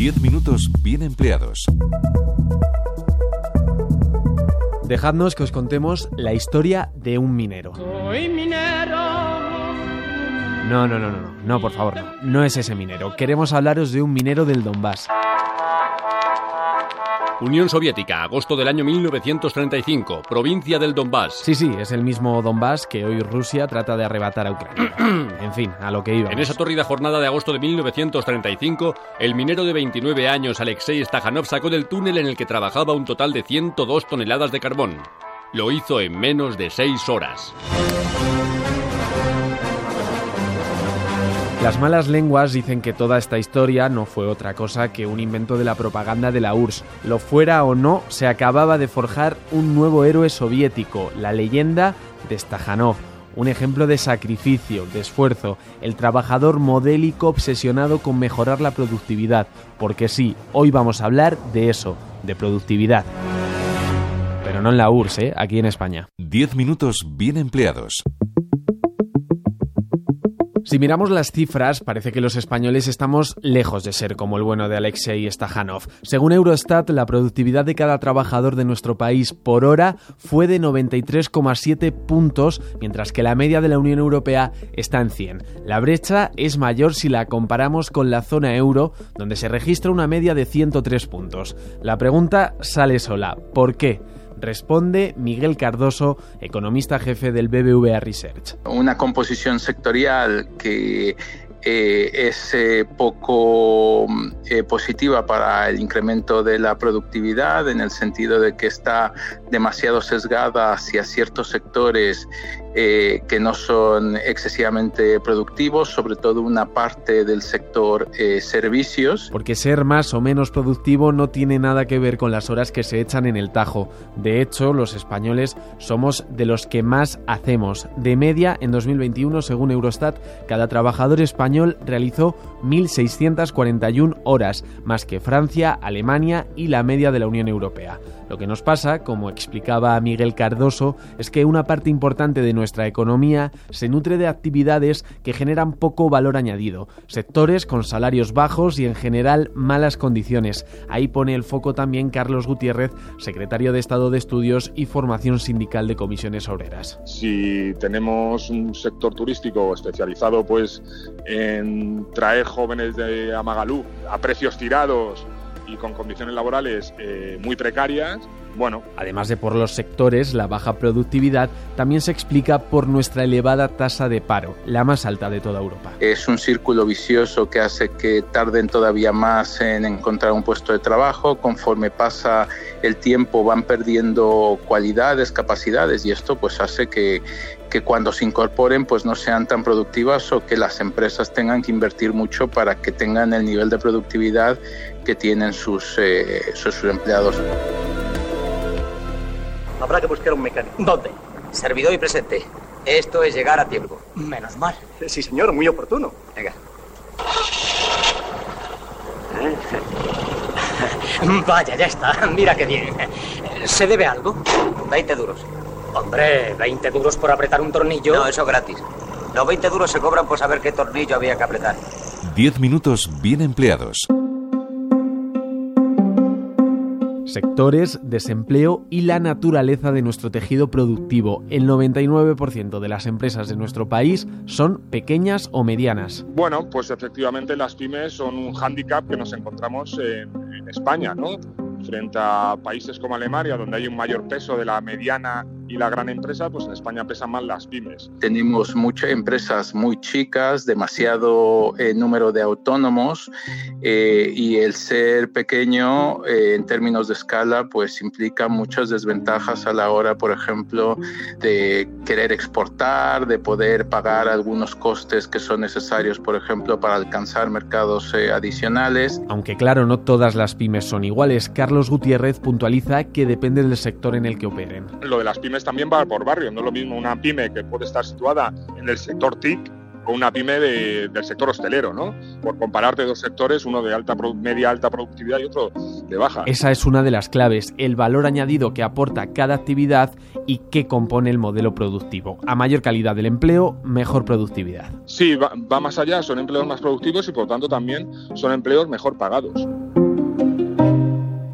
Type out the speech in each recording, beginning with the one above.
10 minutos bien empleados. Dejadnos que os contemos la historia de un minero. Soy minero. No, no, no, no, no, no, por favor, no. No es ese minero. Queremos hablaros de un minero del Donbass. Unión Soviética, agosto del año 1935, provincia del Donbass. Sí, sí, es el mismo Donbass que hoy Rusia trata de arrebatar a Ucrania. en fin, a lo que iba. En esa tórrida jornada de agosto de 1935, el minero de 29 años Alexei Stajanov sacó del túnel en el que trabajaba un total de 102 toneladas de carbón. Lo hizo en menos de 6 horas. Las malas lenguas dicen que toda esta historia no fue otra cosa que un invento de la propaganda de la URSS. Lo fuera o no, se acababa de forjar un nuevo héroe soviético, la leyenda de Stajanov. Un ejemplo de sacrificio, de esfuerzo, el trabajador modélico obsesionado con mejorar la productividad. Porque sí, hoy vamos a hablar de eso, de productividad. Pero no en la URSS, ¿eh? aquí en España. 10 minutos bien empleados. Si miramos las cifras, parece que los españoles estamos lejos de ser como el bueno de Alexei Stajanov. Según Eurostat, la productividad de cada trabajador de nuestro país por hora fue de 93,7 puntos, mientras que la media de la Unión Europea está en 100. La brecha es mayor si la comparamos con la zona euro, donde se registra una media de 103 puntos. La pregunta sale sola. ¿Por qué? Responde Miguel Cardoso, economista jefe del BBVA Research. Una composición sectorial que eh, es eh, poco eh, positiva para el incremento de la productividad en el sentido de que está demasiado sesgada hacia ciertos sectores que no son excesivamente productivos, sobre todo una parte del sector servicios. Porque ser más o menos productivo no tiene nada que ver con las horas que se echan en el tajo. De hecho, los españoles somos de los que más hacemos. De media, en 2021, según Eurostat, cada trabajador español realizó 1.641 horas, más que Francia, Alemania y la media de la Unión Europea. Lo que nos pasa, como explicaba Miguel Cardoso, es que una parte importante de nuestra economía se nutre de actividades que generan poco valor añadido, sectores con salarios bajos y en general malas condiciones. Ahí pone el foco también Carlos Gutiérrez, secretario de Estado de Estudios y Formación Sindical de Comisiones Obreras. Si tenemos un sector turístico especializado pues en traer jóvenes de Amagalú a precios tirados y con condiciones laborales eh, muy precarias, bueno. Además de por los sectores, la baja productividad también se explica por nuestra elevada tasa de paro, la más alta de toda Europa. Es un círculo vicioso que hace que tarden todavía más en encontrar un puesto de trabajo, conforme pasa el tiempo van perdiendo cualidades, capacidades y esto pues hace que, que cuando se incorporen pues no sean tan productivas o que las empresas tengan que invertir mucho para que tengan el nivel de productividad que tienen sus, eh, sus empleados. Habrá que buscar un mecánico. ¿Dónde? Servidor y presente. Esto es llegar a tiempo. Menos mal. Sí, señor, muy oportuno. Venga. Vaya, ya está. Mira qué bien. ¿Se debe algo? 20 duros. Hombre, 20 duros por apretar un tornillo. No, eso gratis. Los 20 duros se cobran por saber qué tornillo había que apretar. 10 minutos bien empleados. Sectores, desempleo y la naturaleza de nuestro tejido productivo. El 99% de las empresas de nuestro país son pequeñas o medianas. Bueno, pues efectivamente las pymes son un hándicap que nos encontramos en, en España, ¿no? Frente a países como Alemania, donde hay un mayor peso de la mediana y la gran empresa, pues en España pesan más las pymes. Tenemos muchas empresas muy chicas, demasiado eh, número de autónomos eh, y el ser pequeño eh, en términos de escala pues implica muchas desventajas a la hora, por ejemplo, de querer exportar, de poder pagar algunos costes que son necesarios, por ejemplo, para alcanzar mercados adicionales. Aunque claro, no todas las pymes son iguales, Carlos Gutiérrez puntualiza que depende del sector en el que operen. Lo de las pymes también va por barrio. No es lo mismo una pyme que puede estar situada en el sector TIC o una pyme del sector hostelero, ¿no? Por compararte dos sectores, uno de alta media alta productividad y otro de baja. Esa es una de las claves, el valor añadido que aporta cada actividad y que compone el modelo productivo. A mayor calidad del empleo, mejor productividad. Sí, va, va más allá, son empleos más productivos y por tanto también son empleos mejor pagados.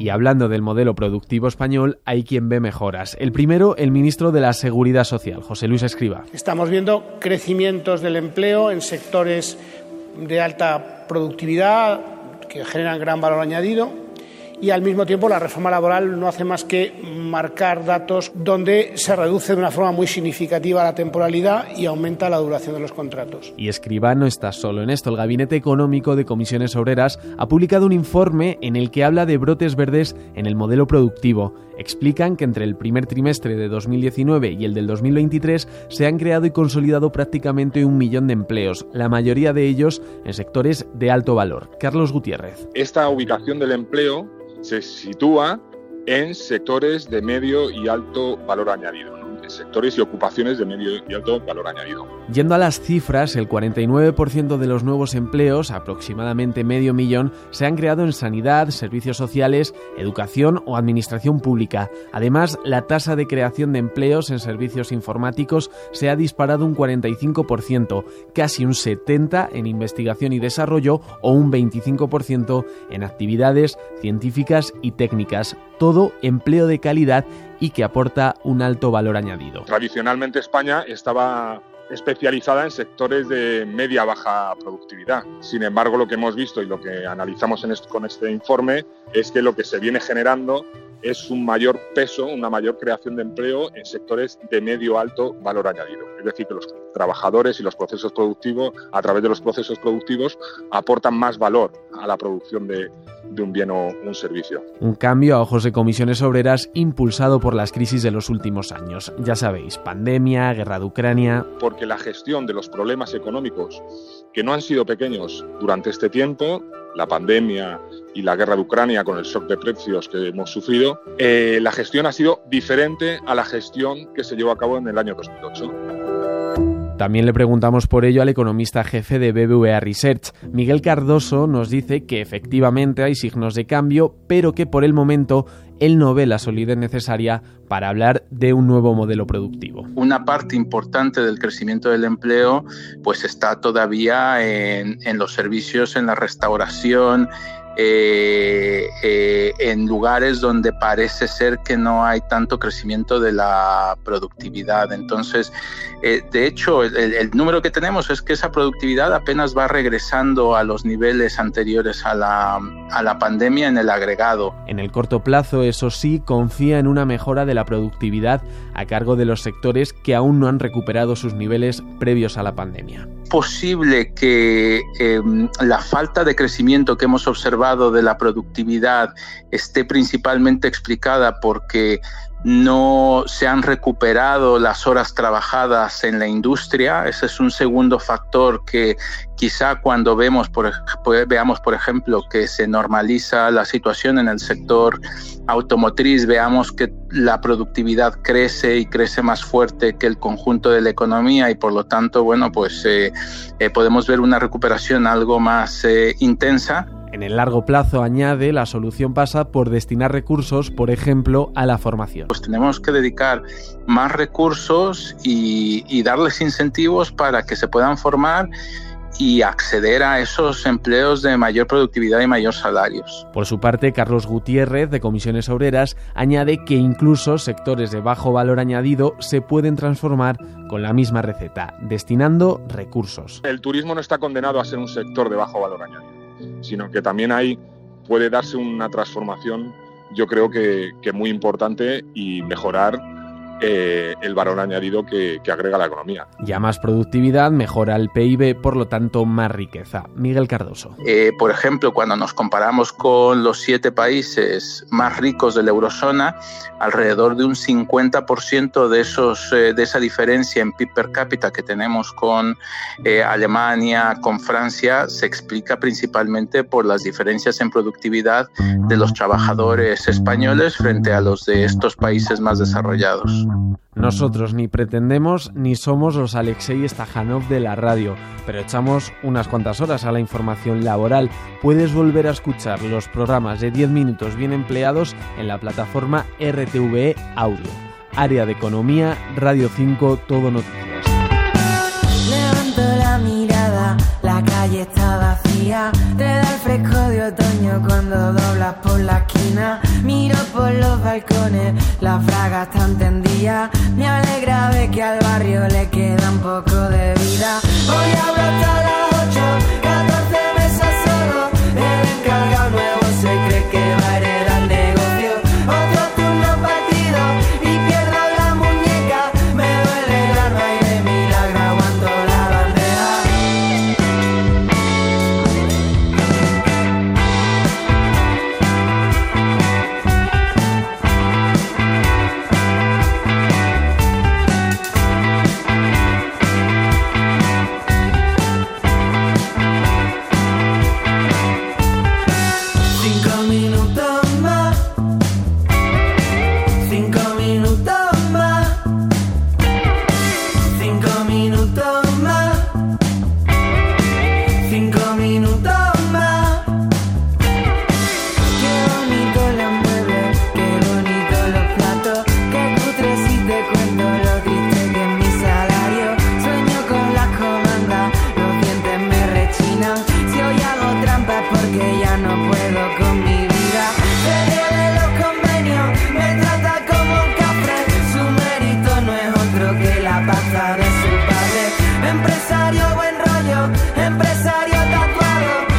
Y hablando del modelo productivo español, hay quien ve mejoras. El primero, el ministro de la Seguridad Social, José Luis Escriba. Estamos viendo crecimientos del empleo en sectores de alta productividad que generan gran valor añadido y al mismo tiempo la reforma laboral no hace más que marcar datos donde se reduce de una forma muy significativa la temporalidad y aumenta la duración de los contratos. Y Escribá no está solo en esto. El Gabinete Económico de Comisiones Obreras ha publicado un informe en el que habla de brotes verdes en el modelo productivo. Explican que entre el primer trimestre de 2019 y el del 2023 se han creado y consolidado prácticamente un millón de empleos, la mayoría de ellos en sectores de alto valor. Carlos Gutiérrez. Esta ubicación del empleo se sitúa en sectores de medio y alto valor añadido sectores y ocupaciones de medio y alto valor añadido. Yendo a las cifras, el 49% de los nuevos empleos, aproximadamente medio millón, se han creado en sanidad, servicios sociales, educación o administración pública. Además, la tasa de creación de empleos en servicios informáticos se ha disparado un 45%, casi un 70% en investigación y desarrollo o un 25% en actividades científicas y técnicas. Todo empleo de calidad y que aporta un alto valor añadido. Tradicionalmente España estaba especializada en sectores de media-baja productividad. Sin embargo, lo que hemos visto y lo que analizamos con este informe es que lo que se viene generando es un mayor peso, una mayor creación de empleo en sectores de medio alto valor añadido. Es decir, que los trabajadores y los procesos productivos, a través de los procesos productivos, aportan más valor a la producción de, un bien o un servicio. Un cambio a ojos de comisiones obreras impulsado por las crisis de los últimos años. Ya sabéis, pandemia, guerra de Ucrania. Porque la gestión de los problemas económicos que no han sido pequeños durante este tiempo, la pandemia y la guerra de Ucrania con el shock de precios que hemos sufrido, eh, la gestión ha sido diferente a la gestión que se llevó a cabo en el año 2008. También le preguntamos por ello al economista jefe de BBVA Research. Miguel Cardoso nos dice que efectivamente hay signos de cambio, pero que por el momento él no ve la solidez necesaria para hablar de un nuevo modelo productivo. Una parte importante del crecimiento del empleo pues está todavía en, en los servicios, en la restauración, eh, eh, en lugares donde parece ser que no hay tanto crecimiento de la productividad. Entonces, eh, de hecho, el, número que tenemos es que esa productividad apenas va regresando a los niveles anteriores a la, a la pandemia en el agregado. En el corto plazo, eso sí, confía en una mejora de la productividad a cargo de los sectores que aún no han recuperado sus niveles previos a la pandemia. Posible que em, la falta de crecimiento que hemos observado de la productividad esté principalmente explicada porque no se han recuperado las horas trabajadas en la industria. Ese es un segundo factor que quizá cuando vemos por, veamos, por ejemplo, que se normaliza la situación en el sector automotriz, veamos que la productividad crece y crece más fuerte que el conjunto de la economía y por lo tanto, bueno, pues eh, eh, podemos ver una recuperación algo más eh, intensa en el largo plazo, añade, la solución pasa por destinar recursos, por ejemplo, a la formación. Pues tenemos que dedicar más recursos y, darles incentivos para que se puedan formar y acceder a esos empleos de mayor productividad y mayor salarios. Por su parte, Carlos Gutiérrez, de Comisiones Obreras, añade que incluso sectores de bajo valor añadido se pueden transformar con la misma receta, destinando recursos. El turismo no está condenado a ser un sector de bajo valor añadido sino que también ahí puede darse una transformación, yo creo que, que muy importante y mejorar eh, el valor añadido que, agrega la economía. Ya más productividad, mejora el PIB, por lo tanto más riqueza. Miguel Cardoso. Eh, por ejemplo, cuando nos comparamos con los siete países más ricos de la eurozona, alrededor de un 50% de, esos, eh, de esa diferencia en PIB per cápita que tenemos con Alemania, con Francia, se explica principalmente por las diferencias en productividad de los trabajadores españoles frente a los de estos países más desarrollados. Nosotros ni pretendemos ni somos los Alexei Stajanov de la radio, pero echamos unas cuantas horas a la información laboral. Puedes volver a escuchar los programas de 10 minutos bien empleados en la plataforma RTVE Audio. Área de Economía, Radio 5, Todo Noticias. Levanto la mirada, la calle está vacía Te da el fresco de otoño cuando doblas por la esquina. Miro por los balcones, las fragas están tendidas. Me alegra ver que al barrio le queda un poco de vida. Hablo hasta la millonario, buen rollo, empresario tatuado.